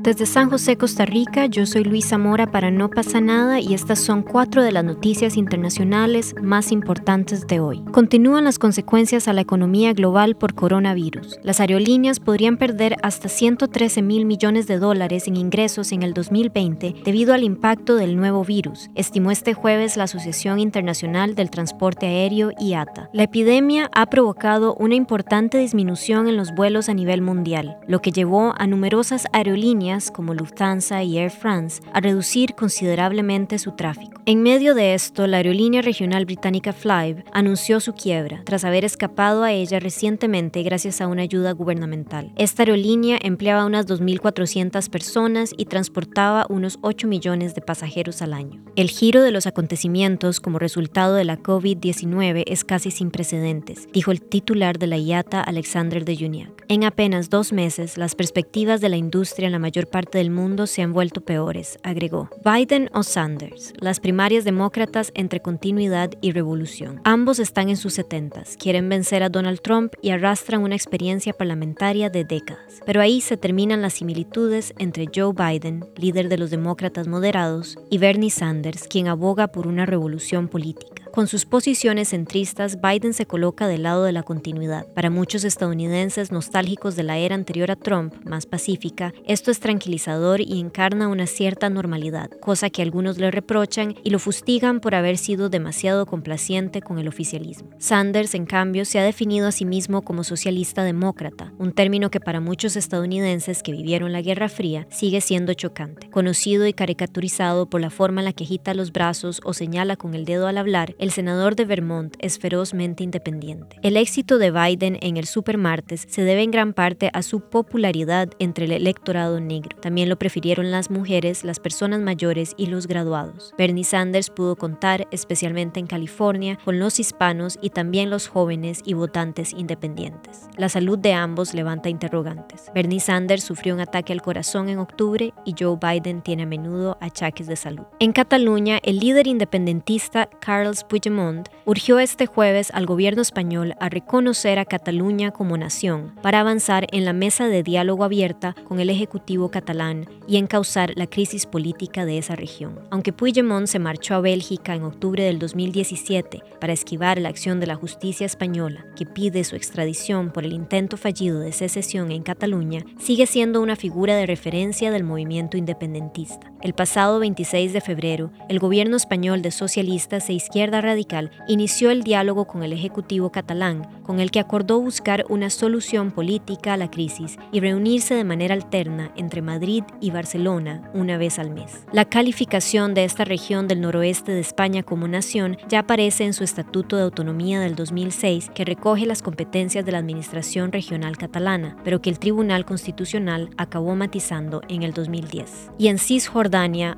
Desde San José, Costa Rica, yo soy Luisa Mora para No pasa nada y estas son cuatro de las noticias internacionales más importantes de hoy. Continúan las consecuencias a la economía global por coronavirus. Las aerolíneas podrían perder hasta 113 mil millones de dólares en ingresos en el 2020 debido al impacto del nuevo virus, estimó este jueves la Asociación Internacional del Transporte Aéreo IATA. La epidemia ha provocado una importante disminución en los vuelos a nivel mundial, lo que llevó a numerosas aerolíneas como Lufthansa y Air France a reducir considerablemente su tráfico. En medio de esto, la aerolínea regional británica Flybe anunció su quiebra tras haber escapado a ella recientemente gracias a una ayuda gubernamental. Esta aerolínea empleaba unas 2.400 personas y transportaba unos 8 millones de pasajeros al año. El giro de los acontecimientos como resultado de la COVID-19 es casi sin precedentes, dijo el titular de la IATA Alexander de Juniac. En apenas dos meses, las perspectivas de la industria en la mayor parte del mundo se han vuelto peores, agregó. Biden o Sanders, las primarias demócratas entre continuidad y revolución. Ambos están en sus setentas, quieren vencer a Donald Trump y arrastran una experiencia parlamentaria de décadas. Pero ahí se terminan las similitudes entre Joe Biden, líder de los demócratas moderados, y Bernie Sanders, quien aboga por una revolución política. Con sus posiciones centristas, Biden se coloca del lado de la continuidad. Para muchos estadounidenses nostálgicos de la era anterior a Trump, más pacífica, esto es tranquilizador y encarna una cierta normalidad, cosa que algunos le reprochan y lo fustigan por haber sido demasiado complaciente con el oficialismo. Sanders, en cambio, se ha definido a sí mismo como socialista demócrata, un término que para muchos estadounidenses que vivieron la Guerra Fría sigue siendo chocante. Conocido y caricaturizado por la forma en la que agita los brazos o señala con el dedo al hablar, el senador de Vermont es ferozmente independiente. El éxito de Biden en el supermartes se debe en gran parte a su popularidad entre el electorado negro. También lo prefirieron las mujeres, las personas mayores y los graduados. Bernie Sanders pudo contar, especialmente en California, con los hispanos y también los jóvenes y votantes independientes. La salud de ambos levanta interrogantes. Bernie Sanders sufrió un ataque al corazón en octubre y Joe Biden tiene a menudo achaques de salud. En Cataluña, el líder independentista Carles Puigdemont urgió este jueves al gobierno español a reconocer a Cataluña como nación para avanzar en la mesa de diálogo abierta con el Ejecutivo catalán y encauzar la crisis política de esa región. Aunque Puigdemont se marchó a Bélgica en octubre del 2017 para esquivar la acción de la justicia española que pide su extradición por el intento fallido de secesión en Cataluña, sigue siendo una figura de referencia del movimiento independentista. El pasado 26 de febrero, el gobierno español de socialistas e izquierda radical inició el diálogo con el Ejecutivo catalán, con el que acordó buscar una solución política a la crisis y reunirse de manera alterna entre Madrid y Barcelona una vez al mes. La calificación de esta región del noroeste de España como nación ya aparece en su Estatuto de Autonomía del 2006, que recoge las competencias de la Administración Regional Catalana, pero que el Tribunal Constitucional acabó matizando en el 2010. Y en Cisjordania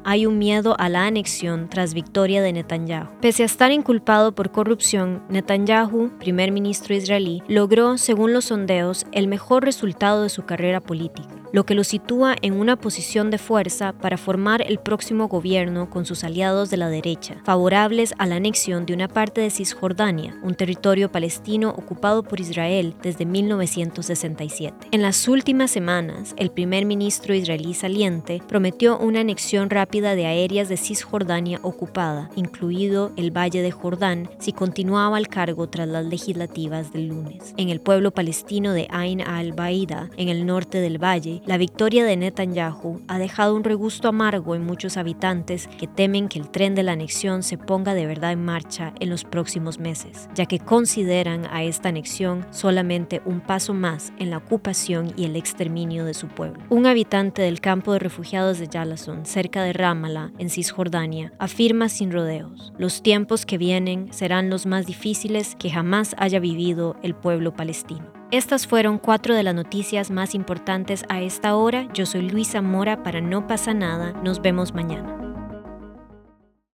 hay un miedo a la anexión tras victoria de Netanyahu. Pese a estar inculpado por corrupción, Netanyahu, primer ministro israelí, logró, según los sondeos, el mejor resultado de su carrera política lo que lo sitúa en una posición de fuerza para formar el próximo gobierno con sus aliados de la derecha, favorables a la anexión de una parte de Cisjordania, un territorio palestino ocupado por Israel desde 1967. En las últimas semanas, el primer ministro israelí saliente prometió una anexión rápida de aéreas de Cisjordania ocupada, incluido el Valle de Jordán, si continuaba al cargo tras las legislativas del lunes. En el pueblo palestino de Ain al-Baida, en el norte del valle, la victoria de Netanyahu ha dejado un regusto amargo en muchos habitantes que temen que el tren de la anexión se ponga de verdad en marcha en los próximos meses, ya que consideran a esta anexión solamente un paso más en la ocupación y el exterminio de su pueblo. Un habitante del campo de refugiados de Yalason, cerca de Ramallah, en Cisjordania, afirma sin rodeos, los tiempos que vienen serán los más difíciles que jamás haya vivido el pueblo palestino. Estas fueron cuatro de las noticias más importantes a esta hora. Yo soy Luisa Mora para No pasa nada. Nos vemos mañana.